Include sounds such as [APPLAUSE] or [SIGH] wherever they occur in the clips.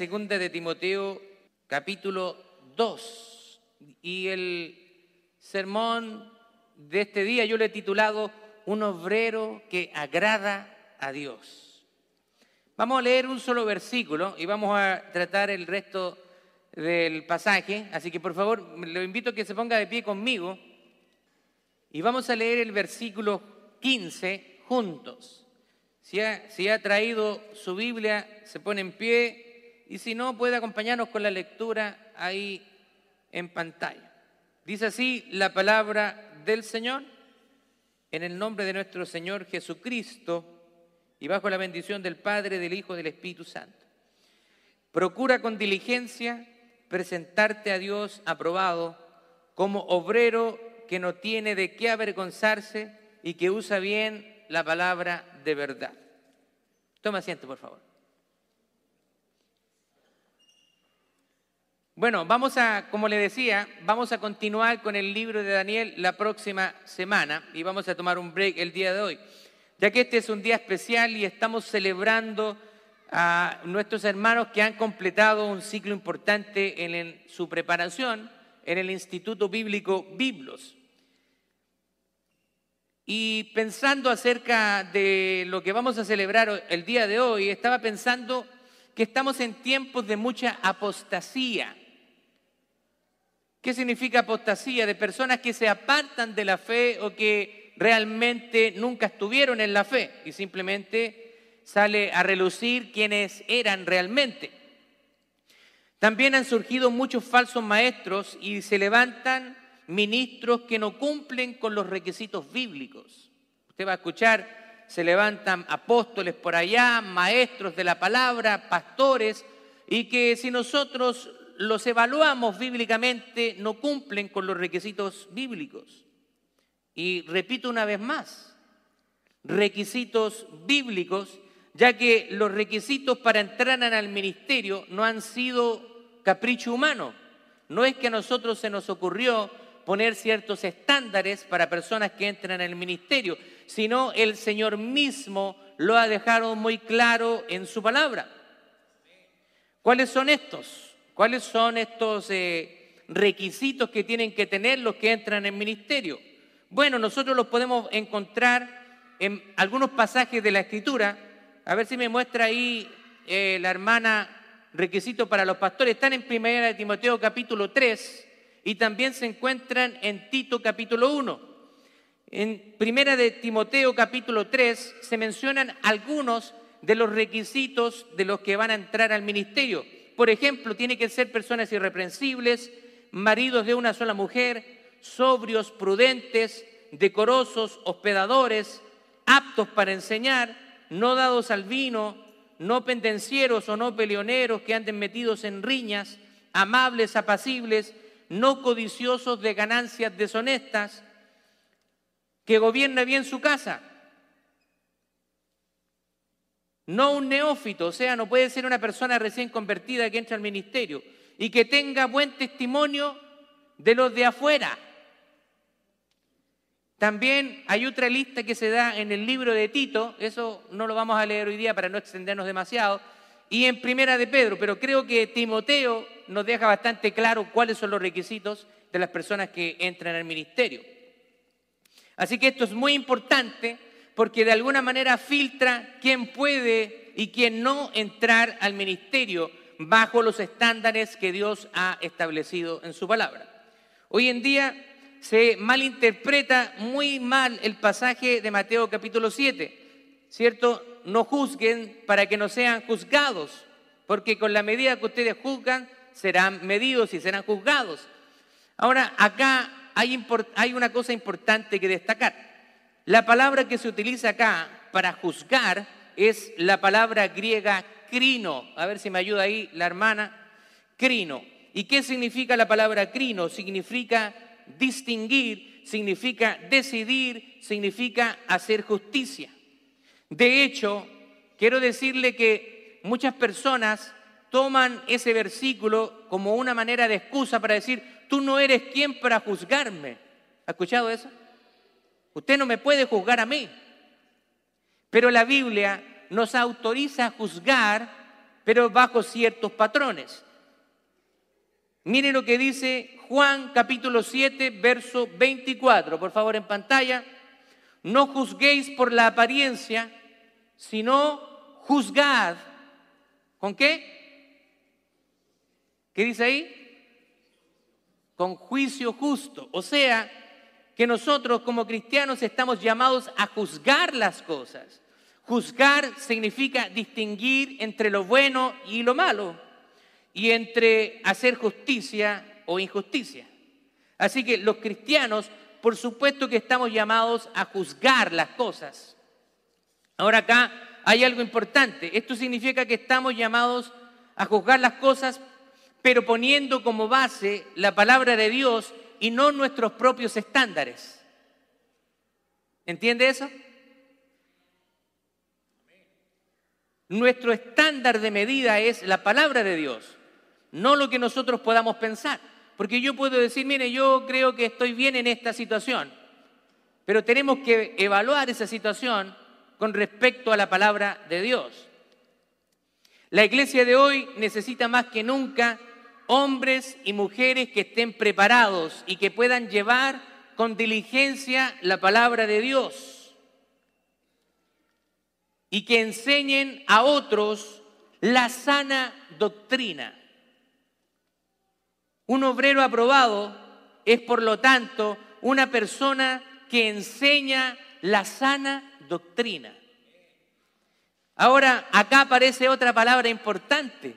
segunda de Timoteo capítulo 2 y el sermón de este día yo le he titulado Un obrero que agrada a Dios. Vamos a leer un solo versículo y vamos a tratar el resto del pasaje, así que por favor lo invito a que se ponga de pie conmigo y vamos a leer el versículo 15 juntos. Si si ha traído su Biblia, se pone en pie y si no, puede acompañarnos con la lectura ahí en pantalla. Dice así la palabra del Señor, en el nombre de nuestro Señor Jesucristo y bajo la bendición del Padre, del Hijo del Espíritu Santo. Procura con diligencia presentarte a Dios aprobado como obrero que no tiene de qué avergonzarse y que usa bien la palabra de verdad. Toma asiento, por favor. Bueno, vamos a, como le decía, vamos a continuar con el libro de Daniel la próxima semana y vamos a tomar un break el día de hoy, ya que este es un día especial y estamos celebrando a nuestros hermanos que han completado un ciclo importante en, su preparación en el Instituto Bíblico Biblos. Y pensando acerca de lo que vamos a celebrar el día de hoy, estaba pensando que estamos en tiempos de mucha apostasía. ¿Qué significa apostasía? De personas que se apartan de la fe o que realmente nunca estuvieron en la fe y simplemente sale a relucir quienes eran realmente. También han surgido muchos falsos maestros y se levantan ministros que no cumplen con los requisitos bíblicos. Usted va a escuchar, se levantan apóstoles por allá, maestros de la palabra, pastores, y que si nosotros los evaluamos bíblicamente no cumplen con los requisitos bíblicos. Y repito una vez más, requisitos bíblicos ya que los requisitos para entrar al ministerio no han sido capricho humano. No es que a nosotros se nos ocurrió poner ciertos estándares para personas que entran el ministerio, sino el Señor mismo lo ha dejado muy claro en su palabra. ¿Cuáles son estos? ¿Cuáles son estos eh, requisitos que tienen que tener los que entran en ministerio? Bueno, nosotros los podemos encontrar en algunos pasajes de la Escritura, a ver si me muestra ahí eh, la hermana requisito para los pastores. Están en Primera de Timoteo capítulo 3 y también se encuentran en Tito capítulo 1. En Primera de Timoteo capítulo 3 se mencionan algunos de los requisitos de los que van a entrar al ministerio. Por ejemplo, tiene que ser personas irreprensibles, maridos de una sola mujer, sobrios, prudentes, decorosos, hospedadores, aptos para enseñar, no dados al vino, no pendencieros o no peleoneros que anden metidos en riñas, amables, apacibles, no codiciosos de ganancias deshonestas, que gobierna bien su casa. No un neófito, o sea, no puede ser una persona recién convertida que entra al ministerio y que tenga buen testimonio de los de afuera. También hay otra lista que se da en el libro de Tito, eso no lo vamos a leer hoy día para no extendernos demasiado, y en Primera de Pedro, pero creo que Timoteo nos deja bastante claro cuáles son los requisitos de las personas que entran al ministerio. Así que esto es muy importante porque de alguna manera filtra quién puede y quién no entrar al ministerio bajo los estándares que Dios ha establecido en su palabra. Hoy en día se malinterpreta muy mal el pasaje de Mateo capítulo 7, ¿cierto? No juzguen para que no sean juzgados, porque con la medida que ustedes juzgan serán medidos y serán juzgados. Ahora, acá hay, hay una cosa importante que destacar. La palabra que se utiliza acá para juzgar es la palabra griega crino. A ver si me ayuda ahí la hermana. Crino. ¿Y qué significa la palabra crino? Significa distinguir, significa decidir, significa hacer justicia. De hecho, quiero decirle que muchas personas toman ese versículo como una manera de excusa para decir, tú no eres quien para juzgarme. ¿Ha escuchado eso? Usted no me puede juzgar a mí. Pero la Biblia nos autoriza a juzgar pero bajo ciertos patrones. Miren lo que dice Juan capítulo 7, verso 24, por favor en pantalla. No juzguéis por la apariencia, sino juzgad. ¿Con qué? ¿Qué dice ahí? Con juicio justo. O sea, que nosotros como cristianos estamos llamados a juzgar las cosas. Juzgar significa distinguir entre lo bueno y lo malo y entre hacer justicia o injusticia. Así que los cristianos, por supuesto que estamos llamados a juzgar las cosas. Ahora acá hay algo importante. Esto significa que estamos llamados a juzgar las cosas, pero poniendo como base la palabra de Dios y no nuestros propios estándares. ¿Entiende eso? Nuestro estándar de medida es la palabra de Dios no lo que nosotros podamos pensar. Porque yo puedo decir, mire, yo creo que estoy bien en esta situación, pero tenemos que evaluar esa situación con respecto a la palabra de Dios. La iglesia de hoy necesita más que nunca hombres y mujeres que estén preparados y que puedan llevar con diligencia la palabra de Dios y que enseñen a otros la sana doctrina. Un obrero aprobado es, por lo tanto, una persona que enseña la sana doctrina. Ahora, acá aparece otra palabra importante,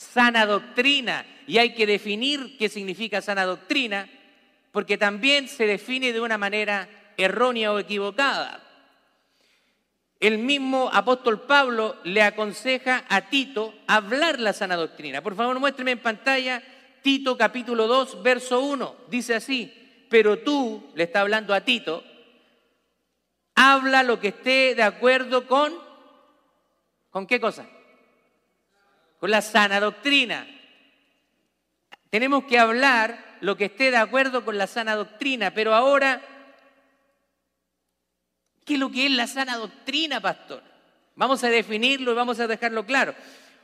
sana doctrina, y hay que definir qué significa sana doctrina, porque también se define de una manera errónea o equivocada. El mismo apóstol Pablo le aconseja a Tito hablar la sana doctrina. Por favor, muéstreme en pantalla Tito capítulo 2, verso 1, dice así, pero tú, le está hablando a Tito, habla lo que esté de acuerdo con, ¿con qué cosa? Con la sana doctrina. Tenemos que hablar lo que esté de acuerdo con la sana doctrina, pero ahora, ¿qué es lo que es la sana doctrina, pastor? Vamos a definirlo y vamos a dejarlo claro.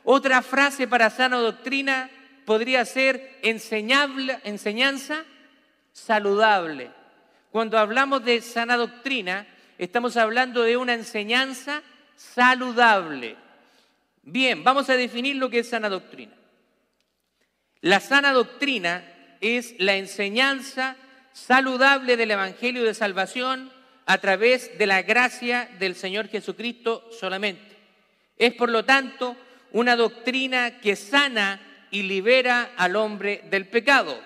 Otra frase para sana doctrina podría ser enseñable, enseñanza saludable. Cuando hablamos de sana doctrina, estamos hablando de una enseñanza saludable. Bien, vamos a definir lo que es sana doctrina. La sana doctrina es la enseñanza saludable del Evangelio de Salvación a través de la gracia del Señor Jesucristo solamente. Es, por lo tanto, una doctrina que sana y libera al hombre del pecado.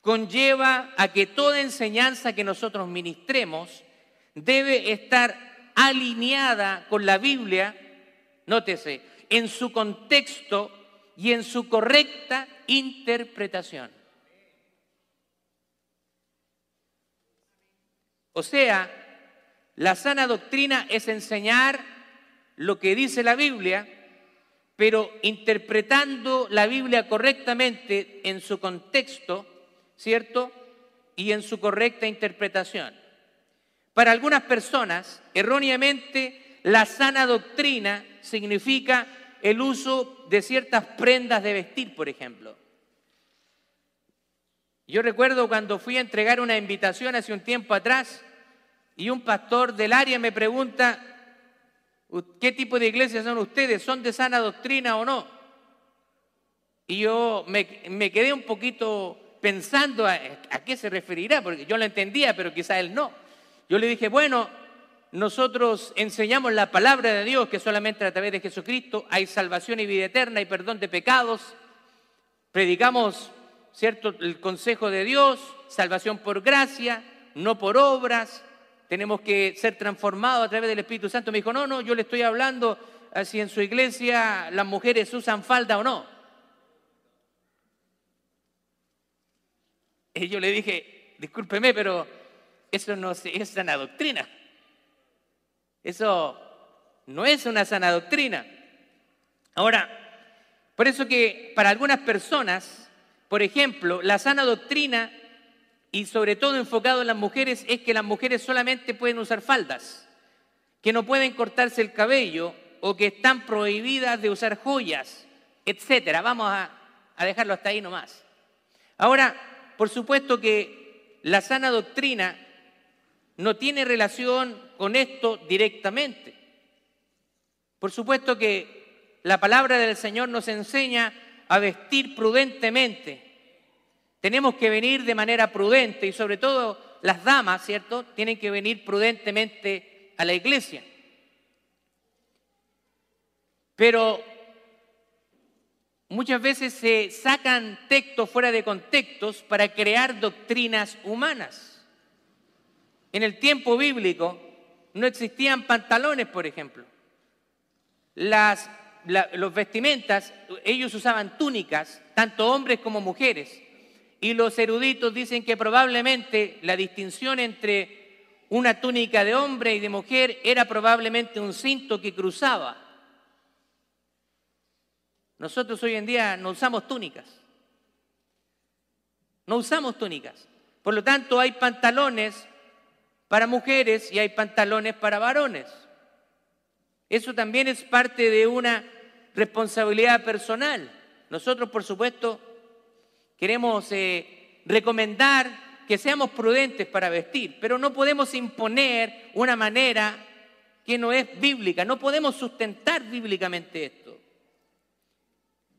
Conlleva a que toda enseñanza que nosotros ministremos debe estar alineada con la Biblia, nótese, en su contexto y en su correcta interpretación. O sea, la sana doctrina es enseñar lo que dice la Biblia pero interpretando la Biblia correctamente en su contexto, ¿cierto? Y en su correcta interpretación. Para algunas personas, erróneamente, la sana doctrina significa el uso de ciertas prendas de vestir, por ejemplo. Yo recuerdo cuando fui a entregar una invitación hace un tiempo atrás y un pastor del área me pregunta, ¿Qué tipo de iglesia son ustedes? ¿Son de sana doctrina o no? Y yo me, quedé un poquito pensando a, qué se referirá, porque yo lo entendía, pero quizá él no. Yo le dije, bueno, nosotros enseñamos la palabra de Dios, que solamente a través de Jesucristo hay salvación y vida eterna y perdón de pecados. Predicamos, ¿cierto?, el consejo de Dios, salvación por gracia, no por obras, tenemos que ser transformados a través del Espíritu Santo. Me dijo, no, no, yo le estoy hablando si en su iglesia las mujeres usan falda o no. Y yo le dije, discúlpeme, pero eso no es sana doctrina. Eso no es una sana doctrina. Ahora, por eso que para algunas personas, por ejemplo, la sana doctrina y sobre todo enfocado en las mujeres es que las mujeres solamente pueden usar faldas, que no pueden cortarse el cabello o que están prohibidas de usar joyas, etcétera. Vamos a, a dejarlo hasta ahí nomás. Ahora, por supuesto que la sana doctrina no tiene relación con esto directamente. Por supuesto que la palabra del Señor nos enseña a vestir prudentemente. Tenemos que venir de manera prudente y sobre todo las damas, ¿cierto? Tienen que venir prudentemente a la iglesia. Pero muchas veces se sacan textos fuera de contextos para crear doctrinas humanas. En el tiempo bíblico no existían pantalones, por ejemplo. Las, los vestimentas, ellos usaban túnicas, tanto hombres como mujeres. Y los eruditos dicen que probablemente la distinción entre una túnica de hombre y de mujer era probablemente un cinto que cruzaba. Nosotros hoy en día no usamos túnicas. No usamos túnicas. Por lo tanto, hay pantalones para mujeres y hay pantalones para varones. Eso también es parte de una responsabilidad personal. Nosotros, por supuesto, queremos eh, recomendar que seamos prudentes para vestir, pero no podemos imponer una manera que no es bíblica, no podemos sustentar bíblicamente esto.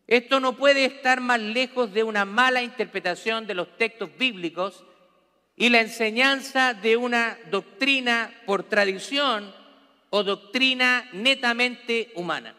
Esto no puede estar más lejos de una mala interpretación de los textos bíblicos y la enseñanza de una doctrina por tradición o doctrina netamente humana.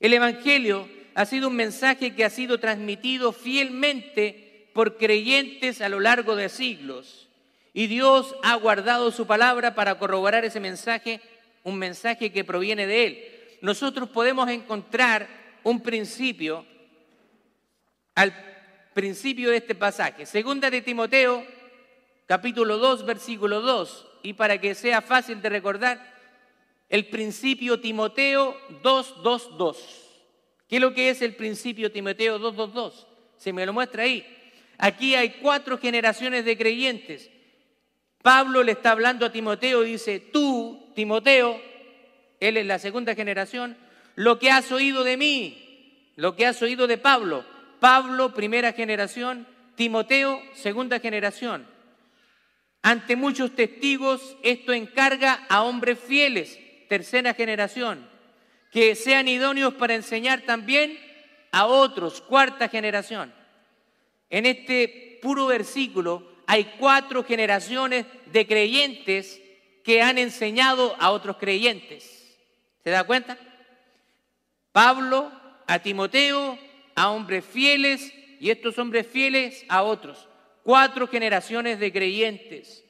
El Evangelio ha sido un mensaje que ha sido transmitido fielmente por creyentes a lo largo de siglos y Dios ha guardado su palabra para corroborar ese mensaje, un mensaje que proviene de Él. Nosotros podemos encontrar un principio al principio de este pasaje. Segunda de Timoteo, capítulo 2, versículo 2. Y para que sea fácil de recordar, el principio Timoteo 2, 2, 2. ¿Qué es lo que es el principio Timoteo 2, 2, 2? Se me lo muestra ahí. Aquí hay cuatro generaciones de creyentes. Pablo le está hablando a Timoteo y dice, tú, Timoteo, él es la segunda generación, lo que has oído de mí, lo que has oído de Pablo. Pablo, primera generación, Timoteo, segunda generación. Ante muchos testigos, esto encarga a hombres fieles, tercera generación, que sean idóneos para enseñar también a otros, cuarta generación. En este puro versículo hay cuatro generaciones de creyentes que han enseñado a otros creyentes. ¿Se da cuenta? Pablo a Timoteo, a hombres fieles y estos hombres fieles a otros. Cuatro generaciones de creyentes.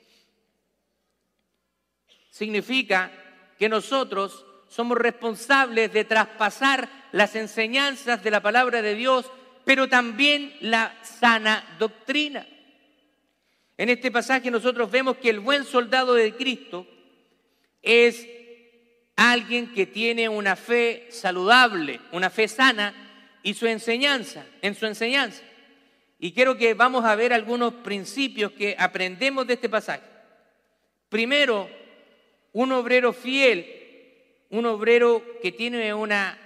Significa que nosotros somos responsables de traspasar las enseñanzas de la palabra de Dios, pero también la sana doctrina. En este pasaje nosotros vemos que el buen soldado de Cristo es alguien que tiene una fe saludable, una fe sana y su enseñanza, en su enseñanza. Y quiero que vamos a ver algunos principios que aprendemos de este pasaje. Primero, un obrero fiel, un obrero que tiene una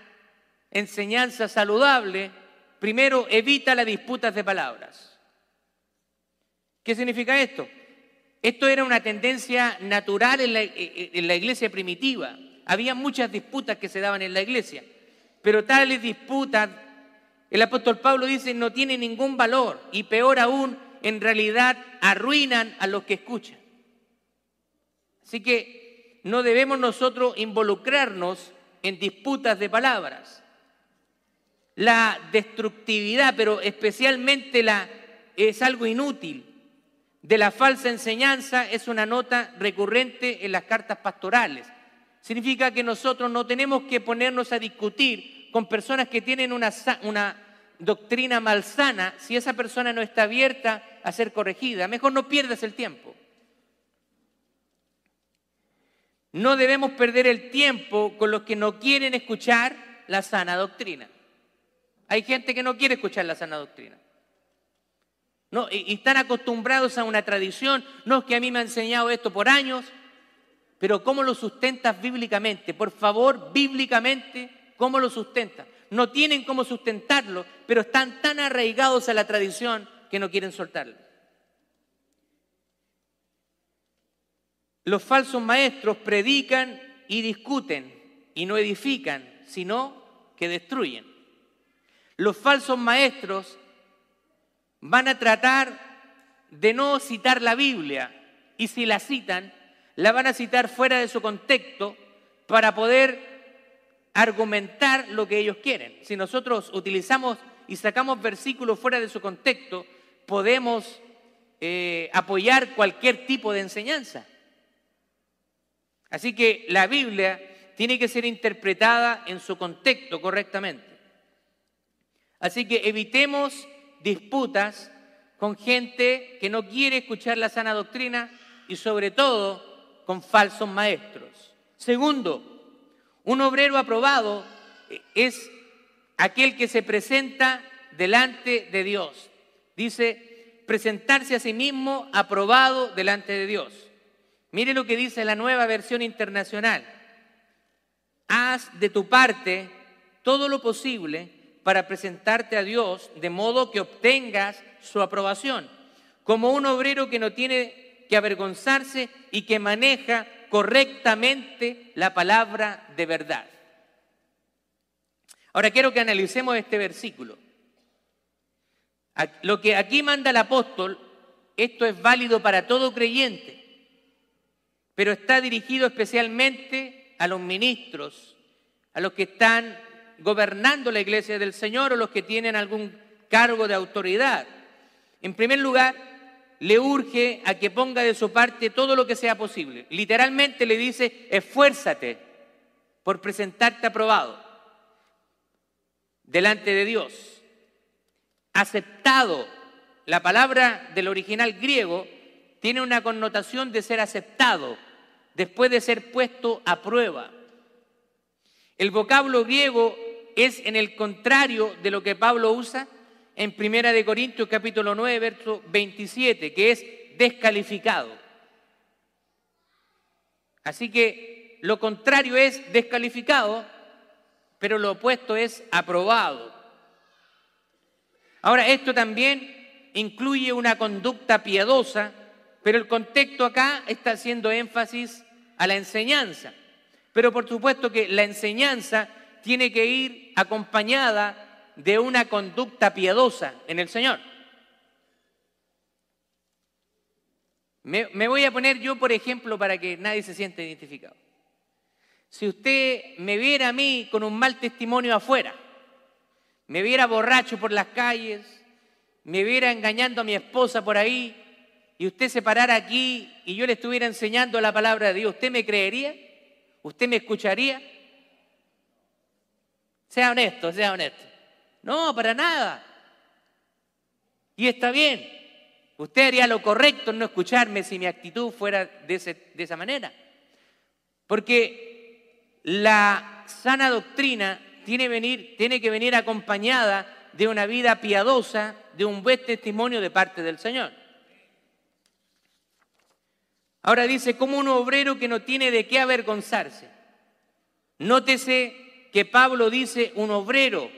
enseñanza saludable, primero evita las disputas de palabras. ¿Qué significa esto? Esto era una tendencia natural en la, en la iglesia primitiva. Había muchas disputas que se daban en la iglesia, pero tales disputas, el apóstol Pablo dice, no tienen ningún valor y peor aún, en realidad arruinan a los que escuchan. Así que no debemos nosotros involucrarnos en disputas de palabras. La destructividad, pero especialmente la es algo inútil de la falsa enseñanza es una nota recurrente en las cartas pastorales. Significa que nosotros no tenemos que ponernos a discutir con personas que tienen una, doctrina malsana si esa persona no está abierta a ser corregida. Mejor no pierdas el tiempo. No debemos perder el tiempo con los que no quieren escuchar la sana doctrina. Hay gente que no quiere escuchar la sana doctrina. No, y están acostumbrados a una tradición. No es que a mí me ha enseñado esto por años Pero ¿cómo lo sustentas bíblicamente? Por favor, bíblicamente, ¿cómo lo sustentas? No tienen cómo sustentarlo, pero están tan arraigados a la tradición que no quieren soltarlo. Los falsos maestros predican y discuten y no edifican, sino que destruyen. Los falsos maestros van a tratar de no citar la Biblia y si la citan, la van a citar fuera de su contexto para poder argumentar lo que ellos quieren. Si nosotros utilizamos y sacamos versículos fuera de su contexto, podemos eh, apoyar cualquier tipo de enseñanza. Así que la Biblia tiene que ser interpretada en su contexto correctamente. Así que evitemos disputas con gente que no quiere escuchar la sana doctrina y sobre todo con falsos maestros. Segundo, un obrero aprobado es aquel que se presenta delante de Dios. Dice, presentarse a sí mismo aprobado delante de Dios. Mire lo que dice la nueva versión internacional. Haz de tu parte todo lo posible para presentarte a Dios de modo que obtengas su aprobación, como un obrero que no tiene que avergonzarse y que maneja correctamente la palabra de verdad. Ahora quiero que analicemos este versículo. Lo que aquí manda el apóstol, esto es válido para todo creyente pero está dirigido especialmente a los ministros, a los que están gobernando la iglesia del Señor o los que tienen algún cargo de autoridad. En primer lugar, le urge a que ponga de su parte todo lo que sea posible. Literalmente le dice, esfuérzate por presentarte aprobado delante de Dios. Aceptado. La palabra del original griego tiene una connotación de ser aceptado después de ser puesto a prueba. El vocablo griego es en el contrario de lo que Pablo usa en Primera de Corintios capítulo 9, verso 27, que es descalificado. Así que lo contrario es descalificado, pero lo opuesto es aprobado. Ahora, esto también incluye una conducta piadosa pero el contexto acá está haciendo énfasis a la enseñanza. Pero por supuesto que la enseñanza tiene que ir acompañada de una conducta piadosa en el Señor. Me, voy a poner yo, por ejemplo, para que nadie se sienta identificado. Si usted me viera a mí con un mal testimonio afuera, me viera borracho por las calles, me viera engañando a mi esposa por ahí, y usted se parara aquí y yo le estuviera enseñando la palabra de Dios, ¿usted me creería? ¿Usted me escucharía? Sea honesto, sea honesto. No, para nada. Y está bien. Usted haría lo correcto en no escucharme si mi actitud fuera de, esa manera. Porque la sana doctrina tiene, tiene que venir acompañada de una vida piadosa, de un buen testimonio de parte del Señor. Ahora dice, como un obrero que no tiene de qué avergonzarse. Nótese que Pablo dice un obrero.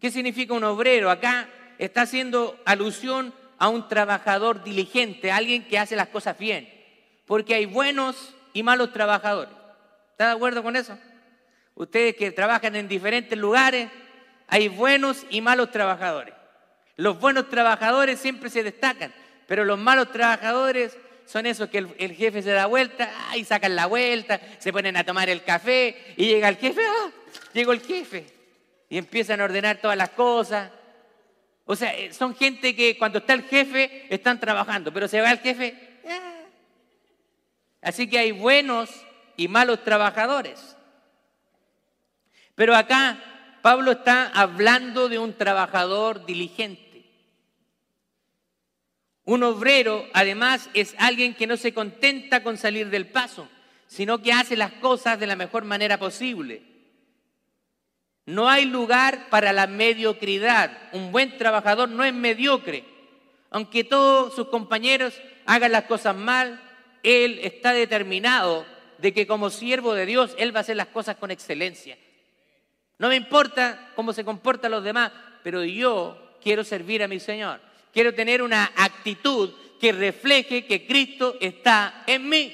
¿Qué significa un obrero? Acá está haciendo alusión a un trabajador diligente, alguien que hace las cosas bien. Porque hay buenos y malos trabajadores. ¿Está de acuerdo con eso? Ustedes que trabajan en diferentes lugares, hay buenos y malos trabajadores. Los buenos trabajadores siempre se destacan, pero los malos trabajadores son esos que el, jefe se da vuelta y sacan la vuelta, se ponen a tomar el café y llega el jefe, ¡ah! Llegó el jefe. Y empiezan a ordenar todas las cosas. O sea, eh, son gente que cuando está el jefe están trabajando, pero se va el jefe. Así que hay buenos y malos trabajadores. Pero acá Pablo está hablando de un trabajador diligente. Un obrero, además, es alguien que no se contenta con salir del paso, sino que hace las cosas de la mejor manera posible. No hay lugar para la mediocridad. Un buen trabajador no es mediocre. Aunque todos sus compañeros hagan las cosas mal, Él está determinado de que como siervo de Dios, Él va a hacer las cosas con excelencia. No me importa cómo se comportan los demás, pero yo quiero servir a mi Señor. Quiero tener una actitud que refleje que Cristo está en mí.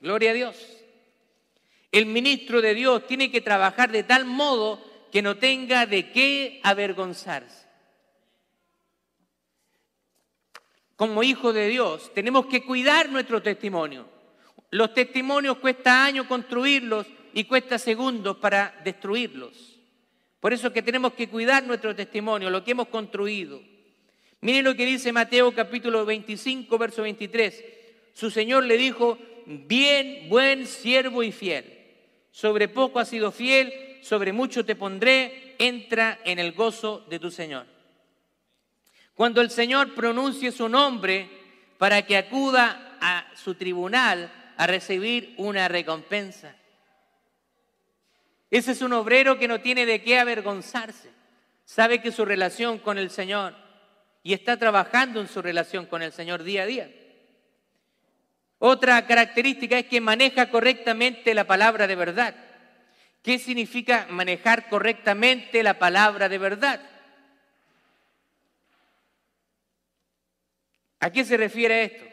Gloria a Dios. El ministro de Dios tiene que trabajar de tal modo que no tenga de qué avergonzarse. Como hijo de Dios, tenemos que cuidar nuestro testimonio. Los testimonios cuesta años construirlos y cuesta segundos para destruirlos. Por eso es que tenemos que cuidar nuestro testimonio, lo que hemos construido. Miren lo que dice Mateo capítulo 25, verso 23. Su Señor le dijo, bien, buen siervo y fiel. Sobre poco has sido fiel, sobre mucho te pondré, entra en el gozo de tu Señor. Cuando el Señor pronuncie su nombre para que acuda a su tribunal a recibir una recompensa. Ese es un obrero que no tiene de qué avergonzarse. Sabe que su relación con el Señor y está trabajando en su relación con el Señor día a día. Otra característica es que maneja correctamente la palabra de verdad. ¿Qué significa manejar correctamente la palabra de verdad? ¿A qué se refiere esto?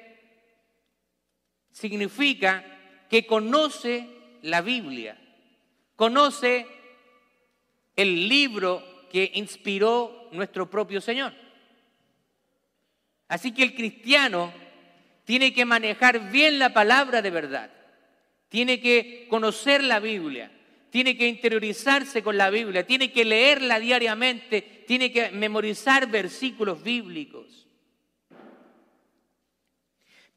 Significa que conoce la Biblia, conoce el libro que inspiró nuestro propio Señor. Así que el cristiano tiene que manejar bien la palabra de verdad, tiene que conocer la Biblia, tiene que interiorizarse con la Biblia, tiene que leerla diariamente, tiene que memorizar versículos bíblicos.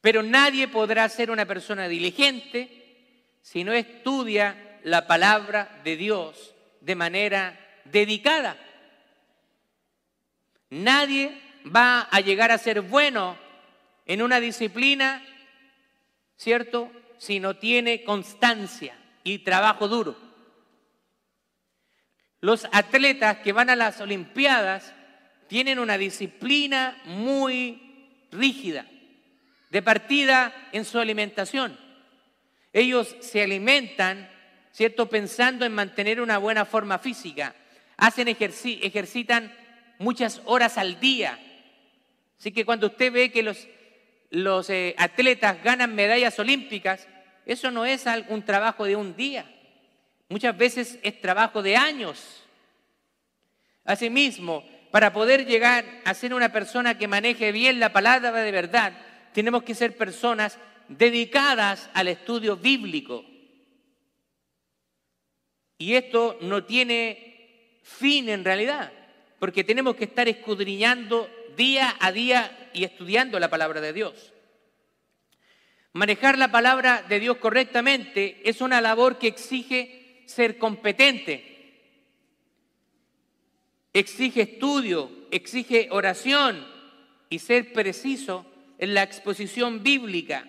Pero nadie podrá ser una persona diligente si no estudia la palabra de Dios de manera dedicada. Nadie va a llegar a ser bueno en una disciplina, ¿cierto? Si no tiene constancia y trabajo duro. Los atletas que van a las Olimpiadas tienen una disciplina muy rígida, de partida en su alimentación. Ellos se alimentan, ¿cierto? Pensando en mantener una buena forma física. Hacen ejercitan muchas horas al día, Así que cuando usted ve que los, los eh, atletas ganan medallas olímpicas, eso no es un trabajo de un día. Muchas veces es trabajo de años. Asimismo, para poder llegar a ser una persona que maneje bien la palabra de verdad, tenemos que ser personas dedicadas al estudio bíblico. Y esto no tiene fin en realidad, porque tenemos que estar escudriñando día a día y estudiando la palabra de Dios. Manejar la palabra de Dios correctamente es una labor que exige ser competente, exige estudio, exige oración y ser preciso en la exposición bíblica.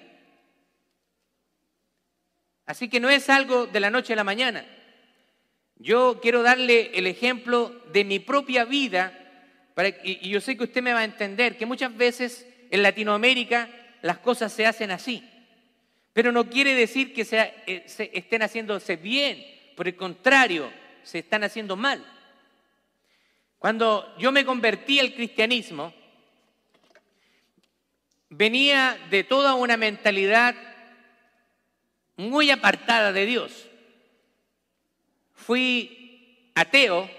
Así que no es algo de la noche a la mañana. Yo quiero darle el ejemplo de mi propia vida y, yo sé que usted me va a entender que muchas veces en Latinoamérica las cosas se hacen así. Pero no quiere decir que eh, se estén haciéndose bien, por el contrario, se están haciendo mal. Cuando yo me convertí al cristianismo, venía de toda una mentalidad muy apartada de Dios. Fui ateo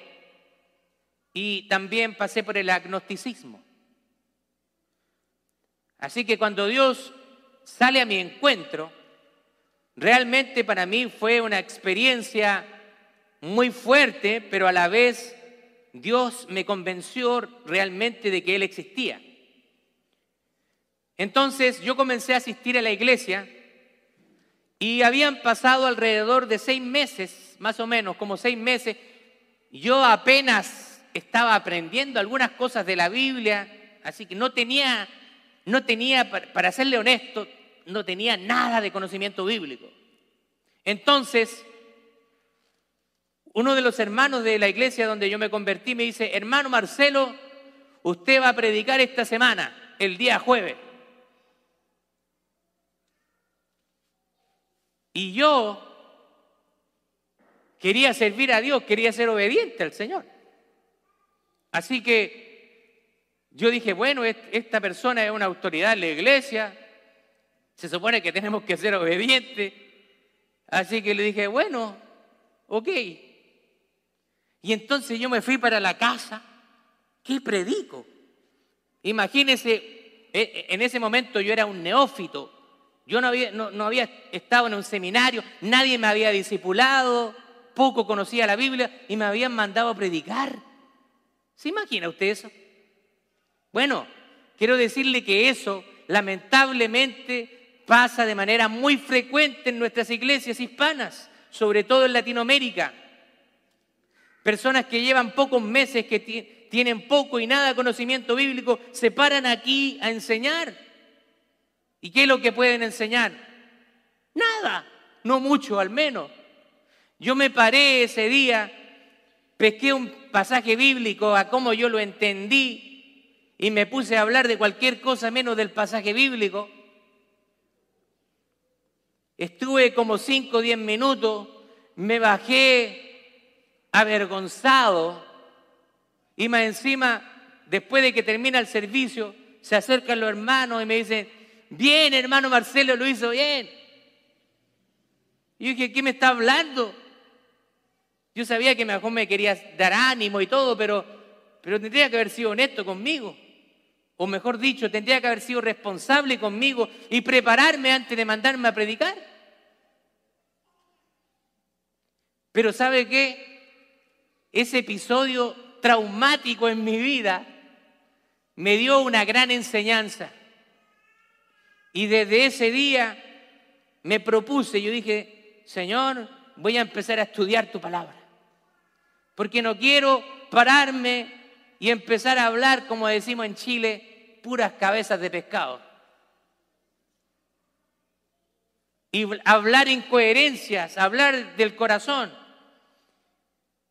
y también pasé por el agnosticismo. Así que cuando Dios sale a mi encuentro, realmente para mí fue una experiencia muy fuerte, pero a la vez Dios me convenció realmente de que Él existía. Entonces yo comencé a asistir a la iglesia y habían pasado alrededor de seis meses, más o menos, como seis meses. Yo apenas estaba aprendiendo algunas cosas de la Biblia, así que no tenía, no tenía, para serle honesto, no tenía nada de conocimiento bíblico. Entonces, uno de los hermanos de la iglesia donde yo me convertí me dice, hermano Marcelo, usted va a predicar esta semana, el día jueves. Y yo quería servir a Dios, quería ser obediente al Señor. Así que yo dije, bueno, esta persona es una autoridad en la iglesia, se supone que tenemos que ser obedientes. Así que le dije, bueno, ok. Y entonces yo me fui para la casa. ¿Qué predico? Imagínense, e, e, en ese momento yo era un neófito. Yo no había, no, había estado en un seminario, nadie me había discipulado, poco conocía la Biblia y me habían mandado a predicar. ¿Se imagina usted eso? Bueno, quiero decirle que eso lamentablemente pasa de manera muy frecuente en nuestras iglesias hispanas, sobre todo en Latinoamérica. Personas que llevan pocos meses, que tienen poco y nada conocimiento bíblico, se paran aquí a enseñar. ¿Y qué es lo que pueden enseñar? Nada, no mucho al menos. Yo me paré ese día, pesqué un pasaje bíblico a cómo yo lo entendí y me puse a hablar de cualquier cosa menos del pasaje bíblico. Estuve como 5 o 10 minutos, me bajé avergonzado y más encima, después de que termina el servicio, se acercan los hermanos y me dicen, bien hermano Marcelo, lo hizo bien. Y yo dije, ¿qué me está hablando? Yo sabía que mejor me quería dar ánimo y todo, pero, pero tendría que haber sido honesto conmigo. O mejor dicho, tendría que haber sido responsable conmigo y prepararme antes de mandarme a predicar. Pero ¿sabe qué? ese episodio traumático en mi vida me dio una gran enseñanza. Y desde ese día me propuse, yo dije, Señor, voy a empezar a estudiar tu palabra. Porque no quiero pararme y empezar a hablar, como decimos en Chile, puras cabezas de pescado. Y hablar incoherencias, hablar del corazón.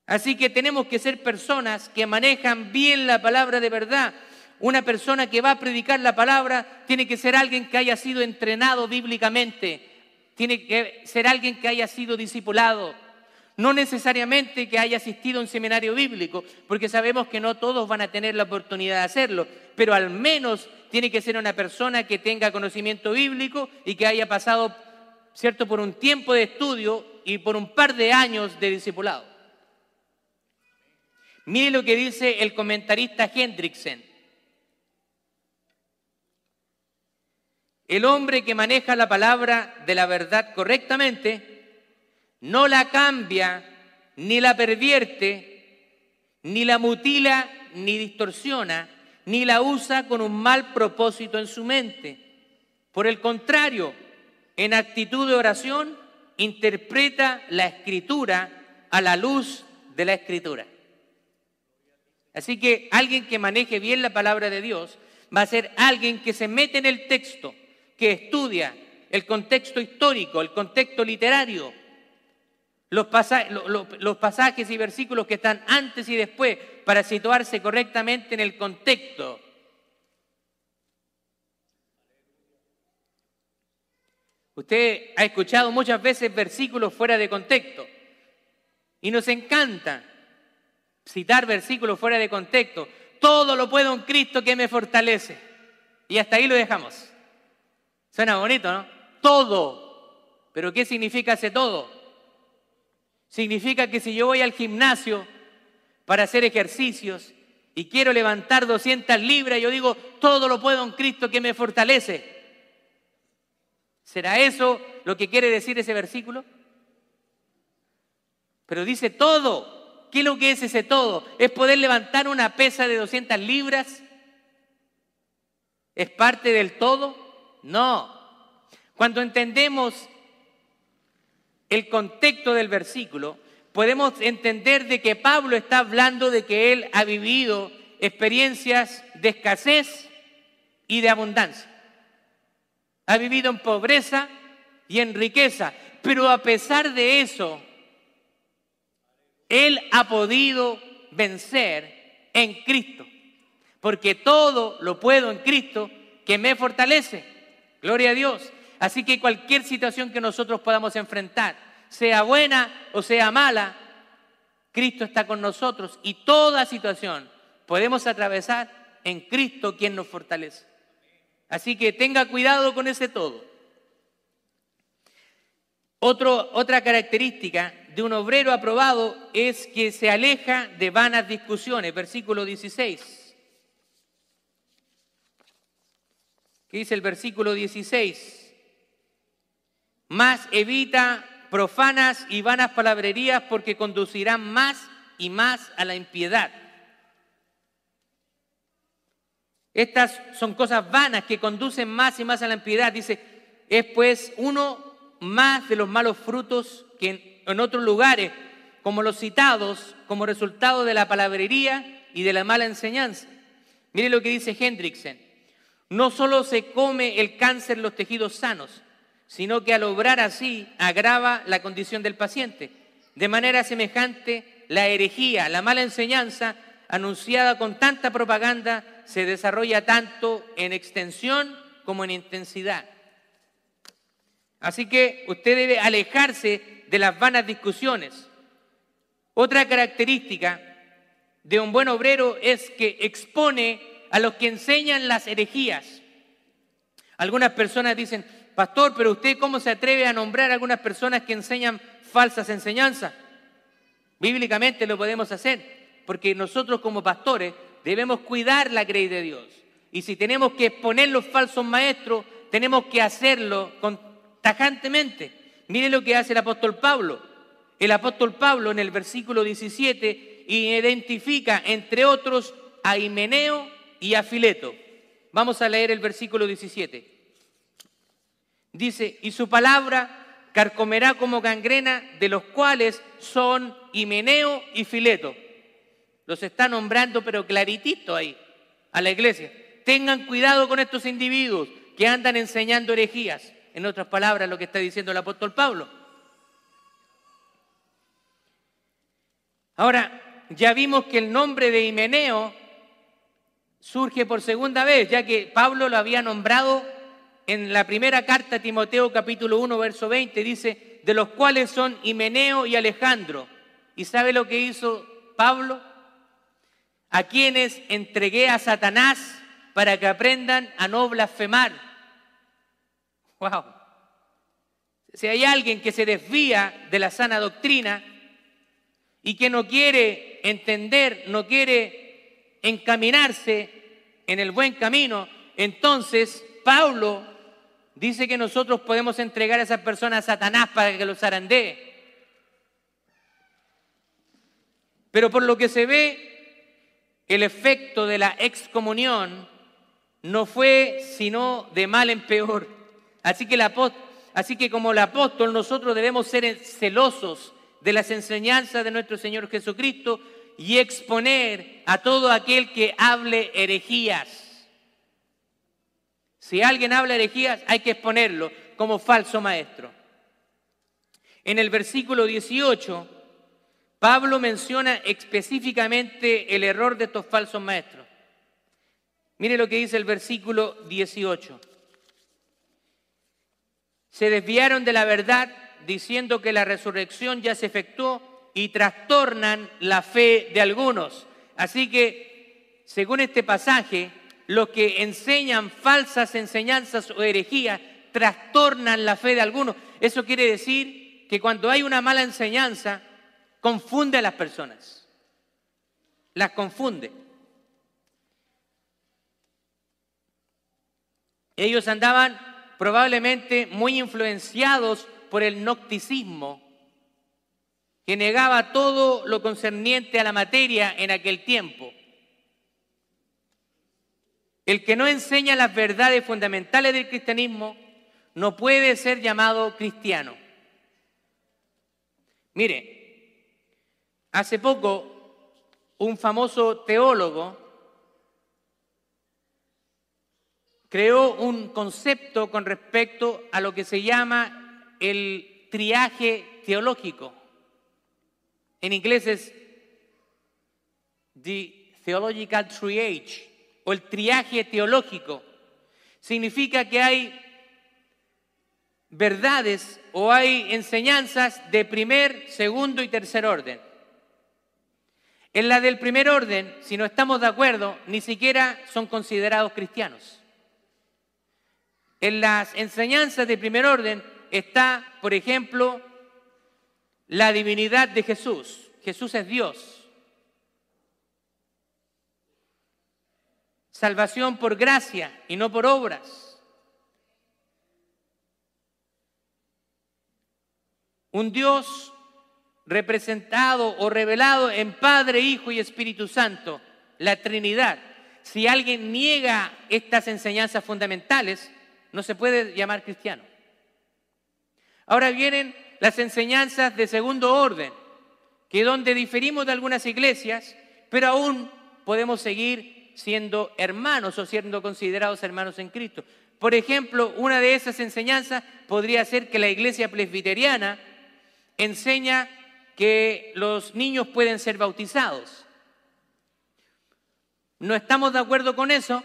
Así que tenemos que ser personas que manejan bien la palabra de verdad. Una persona que va a predicar la palabra tiene que ser alguien que haya sido entrenado bíblicamente, tiene que ser alguien que haya sido discipulado. No necesariamente que haya asistido a un seminario bíblico, porque sabemos que no todos van a tener la oportunidad de hacerlo, pero al menos tiene que ser una persona que tenga conocimiento bíblico y que haya pasado, ¿cierto?, por un tiempo de estudio y por un par de años de discipulado. Mire lo que dice el comentarista Hendrickson. El hombre que maneja la palabra de la verdad correctamente no la cambia, ni la pervierte, ni la mutila, ni distorsiona, ni la usa con un mal propósito en su mente. Por el contrario, en actitud de oración, interpreta la escritura a la luz de la escritura. Así que alguien que maneje bien la palabra de Dios va a ser alguien que se mete en el texto, que estudia el contexto histórico, el contexto literario, los, pasajes y versículos que están antes y después para situarse correctamente en el contexto. Usted ha escuchado muchas veces versículos fuera de contexto y nos encanta citar versículos fuera de contexto. Todo lo puedo en Cristo que me fortalece. Y hasta ahí lo dejamos. Suena bonito, ¿no? Todo. Pero ¿qué significa ese todo? Significa que si yo voy al gimnasio para hacer ejercicios y quiero levantar 200 libras, yo digo, todo lo puedo en Cristo que me fortalece. ¿Será eso lo que quiere decir ese versículo? Pero dice todo. ¿Qué es lo que es ese todo? ¿Es poder levantar una pesa de 200 libras? ¿Es parte del todo? No. Cuando entendemos el contexto del versículo, podemos entender de que Pablo está hablando de que él ha vivido experiencias de escasez y de abundancia. Ha vivido en pobreza y en riqueza, pero a pesar de eso, él ha podido vencer en Cristo. Porque todo lo puedo en Cristo que me fortalece. Gloria a Dios. Así que cualquier situación que nosotros podamos enfrentar, sea buena o sea mala, Cristo está con nosotros y toda situación podemos atravesar en Cristo quien nos fortalece. Así que tenga cuidado con ese todo. otra característica de un obrero aprobado es que se aleja de vanas discusiones. Versículo 16. ¿Qué dice el versículo 16? Más evita profanas y vanas palabrerías porque conducirán más y más a la impiedad. Estas son cosas vanas que conducen más y más a la impiedad. Dice, es pues uno más de los malos frutos que en, otros lugares, como los citados, como resultado de la palabrería y de la mala enseñanza. Mire lo que dice Hendrickson. No solo se come el cáncer los tejidos sanos, sino que al obrar así agrava la condición del paciente. De manera semejante, la herejía, la mala enseñanza, anunciada con tanta propaganda, se desarrolla tanto en extensión como en intensidad. Así que usted debe alejarse de las vanas discusiones. Otra característica de un buen obrero es que expone a los que enseñan las herejías. Algunas personas dicen, pastor, pero usted cómo se atreve a nombrar a algunas personas que enseñan falsas enseñanzas? Bíblicamente lo podemos hacer, porque nosotros como pastores debemos cuidar la grey de Dios. Y si tenemos que exponer los falsos maestros, tenemos que hacerlo con, tajantemente. Mire lo que hace el apóstol Pablo. El apóstol Pablo en el versículo 17 identifica, entre otros, a Himeneo y a Fileto. Vamos a leer el versículo 17. Dice, y su palabra carcomerá como gangrena, de los cuales son Himeneo y Fileto. Los está nombrando, pero claritito ahí, a la iglesia. Tengan cuidado con estos individuos que andan enseñando herejías. En otras palabras, lo que está diciendo el apóstol Pablo. Ahora, ya vimos que el nombre de Himeneo surge por segunda vez, ya que Pablo lo había nombrado en la primera carta a Timoteo capítulo 1, verso 20, dice, de los cuales son Himeneo y Alejandro. ¿Y sabe lo que hizo Pablo? A quienes entregué a Satanás para que aprendan a no blasfemar. Wow. Si hay alguien que se desvía de la sana doctrina y que no quiere entender, no quiere encaminarse en el buen camino, entonces Pablo dice que nosotros podemos entregar a esas personas a Satanás para que los zarandee. Pero por lo que se ve, el efecto de la excomunión no fue sino de mal en peor. Así que, así que como el apóstol nosotros debemos ser celosos de las enseñanzas de nuestro Señor Jesucristo y exponer a todo aquel que hable herejías si alguien habla herejías, hay que exponerlo como falso maestro. En el versículo 18, Pablo menciona específicamente el error de estos falsos maestros. Mire lo que dice el versículo 18. Se desviaron de la verdad diciendo que la resurrección ya se efectuó y trastornan la fe de algunos. Así que, según este pasaje, los que enseñan falsas enseñanzas o herejías trastornan la fe de algunos. Eso quiere decir que cuando hay una mala enseñanza, confunde a las personas. Las confunde. Ellos andaban probablemente muy influenciados por el nocticismo, que negaba todo lo concerniente a la materia en aquel tiempo. El que no enseña las verdades fundamentales del cristianismo no puede ser llamado cristiano. Mire, hace poco un famoso teólogo creó un concepto con respecto a lo que se llama el triaje teológico. En inglés es the theological triage o el triaje teológico. Significa que hay verdades o hay enseñanzas de primer, segundo y tercer orden. En la del primer orden, si no estamos de acuerdo, ni siquiera son considerados cristianos. En las enseñanzas de primer orden está, por ejemplo, la divinidad de Jesús. Jesús es Dios. Salvación por gracia y no por obras. Un Dios representado o revelado en Padre, Hijo y Espíritu Santo, la Trinidad. Si alguien niega estas enseñanzas fundamentales, no se puede llamar cristiano. Ahora vienen las enseñanzas de segundo orden, que donde diferimos de algunas iglesias, pero aún podemos seguir siendo hermanos o siendo considerados hermanos en Cristo. Por ejemplo, una de esas enseñanzas podría ser que la iglesia presbiteriana enseña que los niños pueden ser bautizados. No estamos de acuerdo con eso,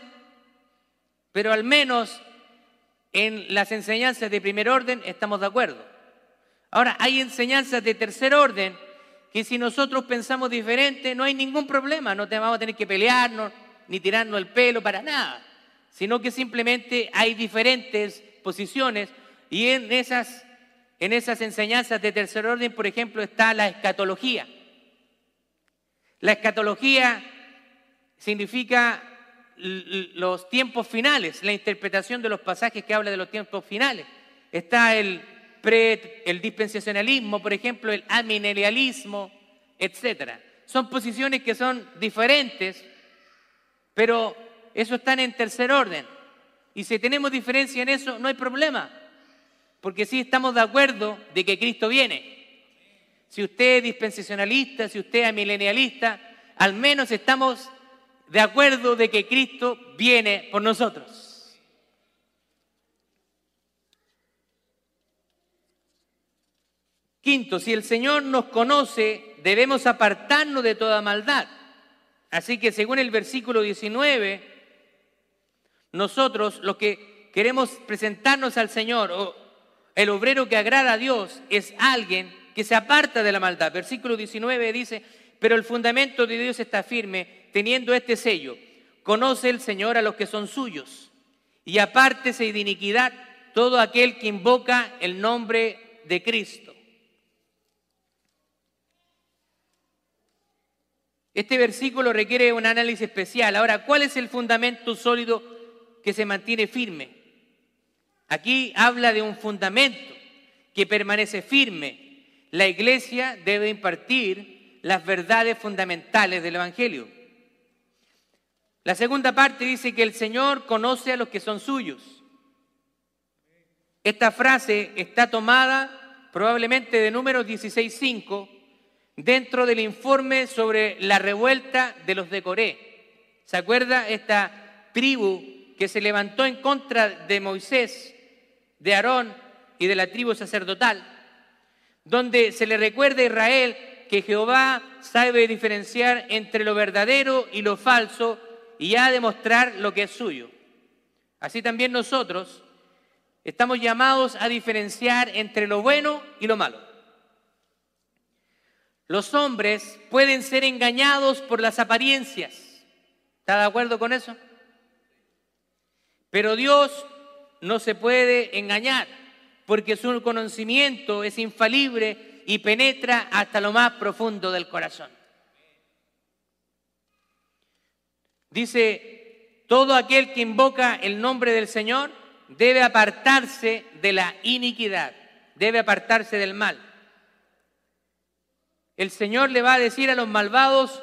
pero al menos en las enseñanzas de primer orden estamos de acuerdo. Ahora, hay enseñanzas de tercer orden que si nosotros pensamos diferente no hay ningún problema, no vamos a tener que pelearnos ni tirarnos el pelo para nada, sino que simplemente hay diferentes posiciones y en esas en esas enseñanzas de tercer orden, por ejemplo, está la escatología. La escatología significa los tiempos finales, la interpretación de los pasajes que habla de los tiempos finales. Está el, pre, el dispensacionalismo, por ejemplo, el aminelialismo, etc. Son posiciones que son diferentes, pero eso están en tercer orden. Y si tenemos diferencia en eso, no hay problema porque sí estamos de acuerdo de que Cristo viene. Si usted es dispensacionalista, si usted es milenialista, al menos estamos de acuerdo de que Cristo viene por nosotros. Quinto, si el Señor nos conoce, debemos apartarnos de toda maldad. Así que según el versículo 19, nosotros los que queremos presentarnos al Señor o el obrero que agrada a Dios es alguien que se aparta de la maldad. Versículo 19 dice, pero el fundamento de Dios está firme, teniendo este sello. Conoce el Señor a los que son suyos, y apártese de iniquidad todo aquel que invoca el nombre de Cristo. Este versículo requiere un análisis especial. Ahora, ¿cuál es el fundamento sólido que se mantiene firme? Aquí habla de un fundamento que permanece firme. La iglesia debe impartir las verdades fundamentales del Evangelio. La segunda parte dice que el Señor conoce a los que son suyos. Esta frase está tomada probablemente de números 16.5 dentro del informe sobre la revuelta de los de Coré. ¿Se acuerda esta tribu que se levantó en contra de Moisés de Aarón y de la tribu sacerdotal, donde se le recuerda a Israel que Jehová sabe diferenciar entre lo verdadero y lo falso y ha de mostrar lo que es suyo. Así también nosotros estamos llamados a diferenciar entre lo bueno y lo malo. Los hombres pueden ser engañados por las apariencias. ¿Está de acuerdo con eso? Pero Dios no se puede engañar, porque su conocimiento es infalible y penetra hasta lo más profundo del corazón. Dice, todo aquel que invoca el nombre del Señor debe apartarse de la iniquidad, debe apartarse del mal. El Señor le va a decir a los malvados,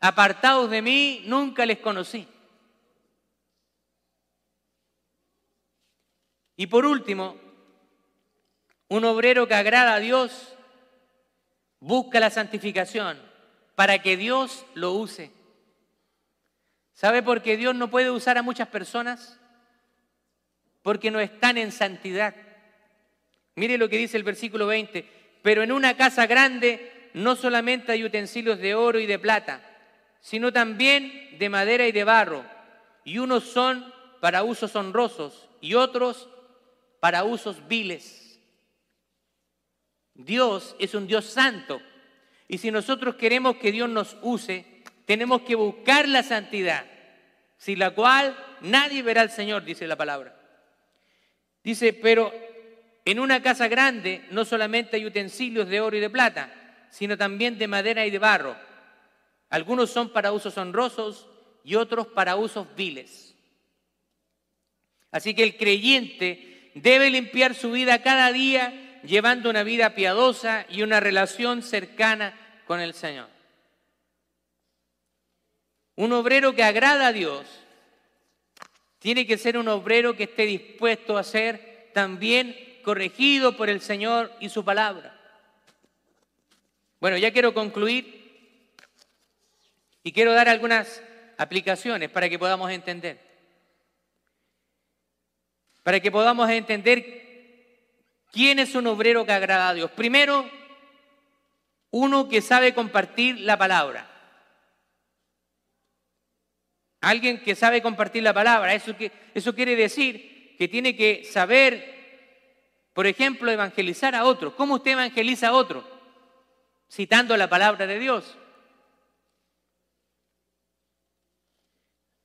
apartados de mí, nunca les conocí. Y por último, un obrero que agrada a Dios busca la santificación para que Dios lo use. ¿Sabe por qué Dios no puede usar a muchas personas? Porque no están en santidad. Mire lo que dice el versículo 20. Pero en una casa grande no solamente hay utensilios de oro y de plata, sino también de madera y de barro. Y unos son para usos honrosos y otros para usos viles. Dios es un Dios santo. Y si nosotros queremos que Dios nos use, tenemos que buscar la santidad, sin la cual nadie verá al Señor, dice la palabra. Dice, pero en una casa grande no solamente hay utensilios de oro y de plata, sino también de madera y de barro. Algunos son para usos honrosos y otros para usos viles. Así que el creyente debe limpiar su vida cada día llevando una vida piadosa y una relación cercana con el Señor. Un obrero que agrada a Dios tiene que ser un obrero que esté dispuesto a ser también corregido por el Señor y su palabra. Bueno, ya quiero concluir y quiero dar algunas aplicaciones para que podamos entender. Para que podamos entender quién es un obrero que agrada a Dios. Primero, uno que sabe compartir la palabra. Alguien que sabe compartir la palabra. Eso, que, eso quiere decir que tiene que saber, por ejemplo, evangelizar a otros. ¿Cómo usted evangeliza a otros? Citando la palabra de Dios.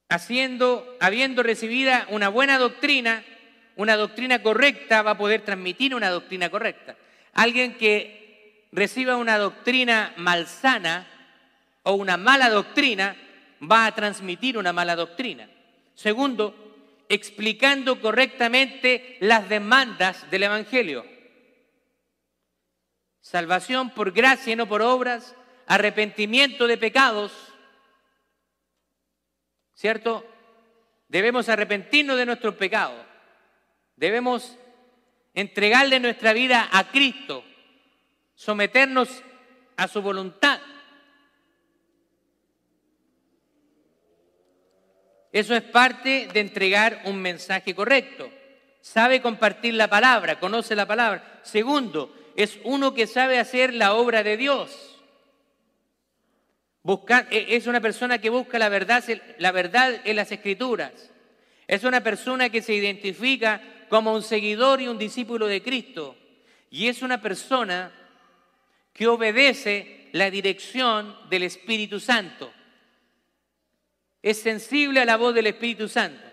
Haciendo, habiendo recibida una buena doctrina, una doctrina correcta, va a poder transmitir una doctrina correcta. Alguien que reciba una doctrina malsana o una mala doctrina, va a transmitir una mala doctrina. Segundo, explicando correctamente las demandas del Evangelio. Salvación por gracia y no por obras, arrepentimiento de pecados, ¿cierto? Debemos arrepentirnos de nuestros pecados. Debemos entregarle nuestra vida a Cristo, someternos a su voluntad. Eso es parte de entregar un mensaje correcto. Sabe compartir la palabra, conoce la palabra. Segundo, es uno que sabe hacer la obra de Dios. E, es una persona que busca la verdad, la verdad en las escrituras. Es una persona que se identifica como un seguidor y un discípulo de Cristo. Y es una persona que obedece la dirección del Espíritu Santo es sensible a la voz del Espíritu Santo.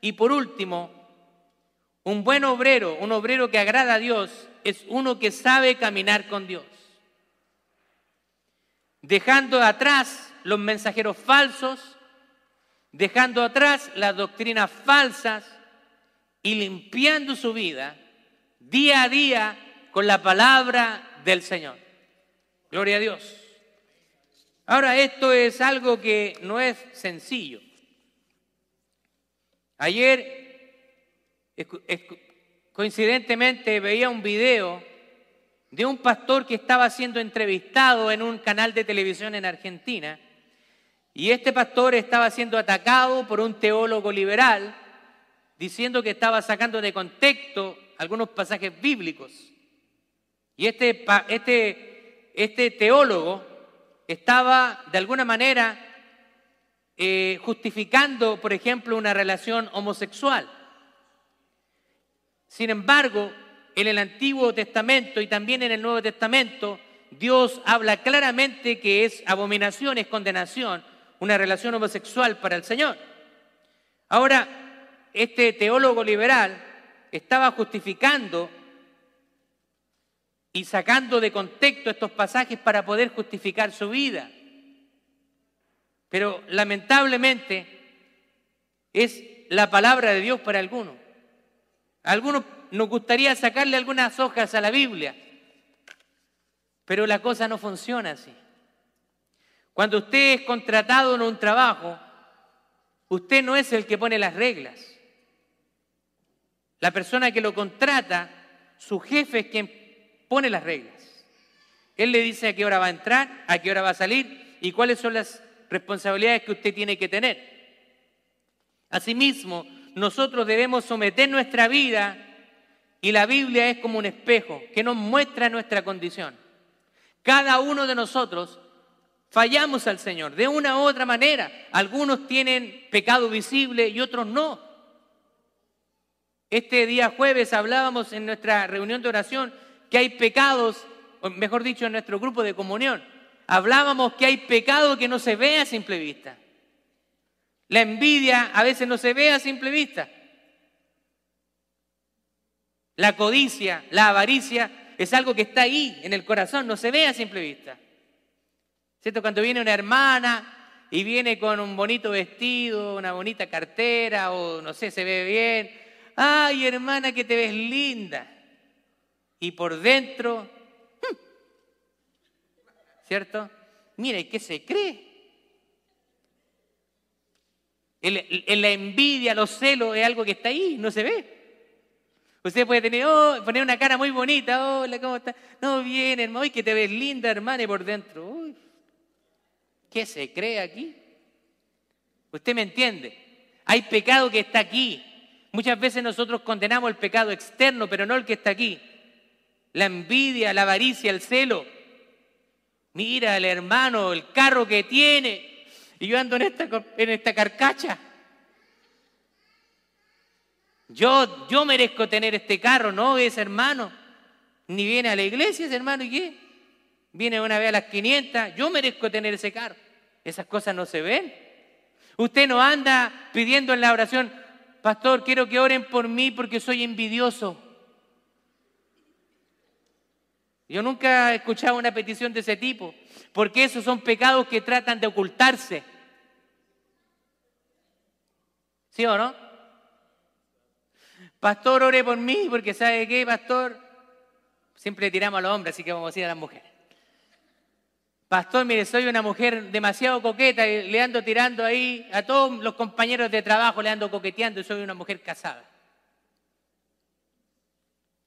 Y por último, un buen obrero, un obrero que agrada a Dios, es uno que sabe caminar con Dios. Dejando atrás los mensajeros falsos, dejando atrás las doctrinas falsas y limpiando su vida día a día con la palabra del Señor. Gloria a Dios. Ahora, esto es algo que no es sencillo. Ayer, coincidentemente, veía un video de un pastor que estaba siendo entrevistado en un canal de televisión en Argentina. Y este pastor estaba siendo atacado por un teólogo liberal, diciendo que estaba sacando de contexto algunos pasajes bíblicos. Y este, este, este teólogo estaba de alguna manera eh, justificando, por ejemplo, una relación homosexual. Sin embargo, en el Antiguo Testamento y también en el Nuevo Testamento, Dios habla claramente que es abominación, es condenación, una relación homosexual para el Señor. Ahora, este teólogo liberal estaba justificando y sacando de contexto estos pasajes para poder justificar su vida. Pero lamentablemente es la palabra de Dios para algunos. A algunos nos gustaría sacarle algunas hojas a la Biblia, pero la cosa no funciona así. Cuando usted es contratado en un trabajo, usted no es el que pone las reglas. La persona que lo contrata, su jefe es quien pone las reglas. Él le dice a qué hora va a entrar, a qué hora va a salir y cuáles son las responsabilidades que usted tiene que tener. Asimismo, nosotros debemos someter nuestra vida y la Biblia es como un espejo que nos muestra nuestra condición. Cada uno de nosotros fallamos al Señor de una u otra manera. Algunos tienen pecado visible y otros no. Este día jueves hablábamos en nuestra reunión de oración que hay pecados, mejor dicho, en nuestro grupo de comunión. Hablábamos que hay pecado que no se ve a simple vista. La envidia a veces no se ve a simple vista. La codicia, la avaricia es algo que está ahí en el corazón, no se ve a simple vista. ¿Cierto? Cuando viene una hermana y viene con un bonito vestido, una bonita cartera o no sé, se ve bien. Ay, hermana, que te ves linda. Y por dentro, hmm, ¿cierto? Mira, ¿y qué se cree? la envidia, los celos es algo que está ahí, no se ve. Usted puede tener, oh, poner una cara muy bonita, hola, ¿cómo está? No, bien, hermano, y que te ves linda, hermana, y por dentro, uy, ¿qué se cree aquí? Usted me entiende. Hay pecado que está aquí. Muchas veces nosotros condenamos el pecado externo, pero no el que está aquí. La envidia, la avaricia, el celo. Mira el hermano, el carro que tiene. Y yo ando en esta, en esta carcacha. Yo, yo merezco tener este carro, no ese hermano. Ni viene a la iglesia ese hermano, ¿y qué? Viene una vez a las 500, yo merezco tener ese carro. Esas cosas no se ven. Usted no anda pidiendo en la oración, pastor, quiero que oren por mí porque soy envidioso. Yo nunca he escuchado una petición de ese tipo, porque esos son pecados que tratan de ocultarse. ¿Sí o no? Pastor, ore por mí, porque ¿sabe qué, pastor? Siempre tiramos a los hombres, así que vamos a decir a las mujeres. Pastor, mire, soy una mujer demasiado coqueta y le ando tirando ahí a todos los compañeros de trabajo, le ando coqueteando y soy una mujer casada.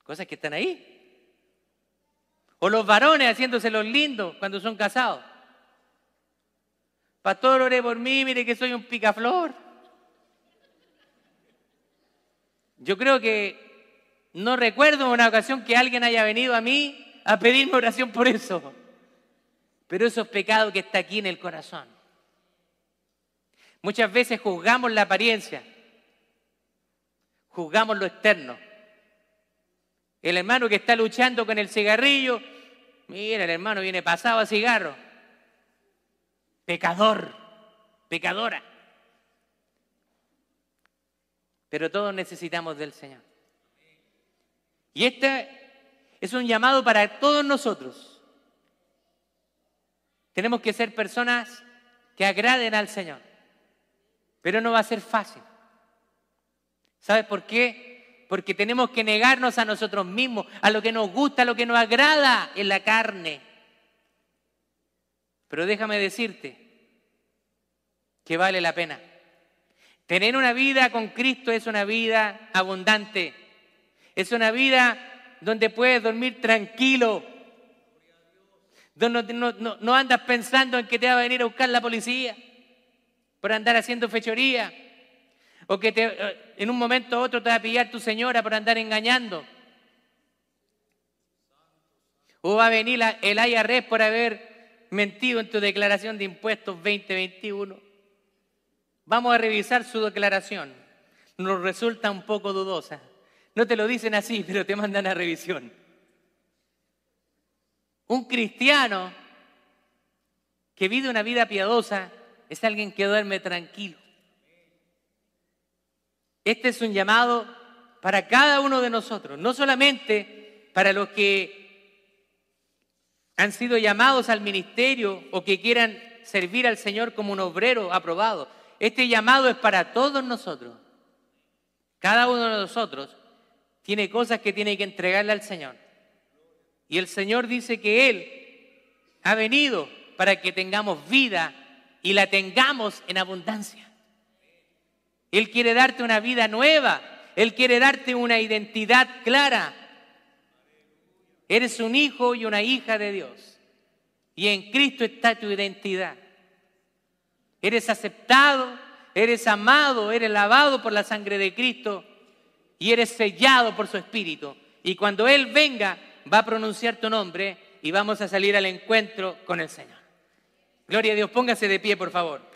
Cosas que están ahí. O los varones haciéndose los lindos cuando son casados. Pastor, ore por mí, mire que soy un picaflor. Yo creo que no recuerdo una ocasión que alguien haya venido a mí a pedirme oración por eso. Pero eso es pecado que está aquí en el corazón. Muchas veces juzgamos la apariencia, juzgamos lo externo. El hermano que está luchando con el cigarrillo, mira, el hermano viene pasado a cigarro. Pecador, pecadora. Pero todos necesitamos del Señor. Y este es un llamado para todos nosotros. Tenemos que ser personas que agraden al Señor. Pero no va a ser fácil. ¿Sabes por qué? Porque tenemos que negarnos a nosotros mismos, a lo que nos gusta, a lo que nos agrada en la carne. Pero déjame decirte que vale la pena. Tener una vida con Cristo es una vida abundante. Es una vida donde puedes dormir tranquilo. Donde no, andas pensando en que te va a venir a buscar la policía por andar haciendo fechoría. O que eh, en un momento u otro te va a pillar tu señora por andar engañando. O va a venir el IRS por haber mentido en tu declaración de impuestos 2021. Vamos a revisar su declaración. Nos resulta un poco dudosa. No te lo dicen así, [LAUGHS] pero te mandan a revisión. Un cristiano que vive una vida piadosa es alguien que duerme tranquilo. Este es un llamado para cada uno de nosotros, no solamente para los que han sido llamados al ministerio o que quieran servir al Señor como un obrero aprobado, este llamado es para todos nosotros. Cada uno de nosotros tiene cosas que tiene que entregarle al Señor. Y el Señor dice que Él ha venido para que tengamos vida y la tengamos en abundancia. Él quiere darte una vida nueva. Él quiere darte una identidad clara. Eres un hijo y una hija de Dios. Y en Cristo está tu identidad. Eres aceptado, eres amado, eres lavado por la sangre de Cristo y eres sellado por su Espíritu. Y cuando Él venga, va a pronunciar tu nombre y vamos a salir al encuentro con el Señor. Gloria a Dios, póngase de pie, por favor.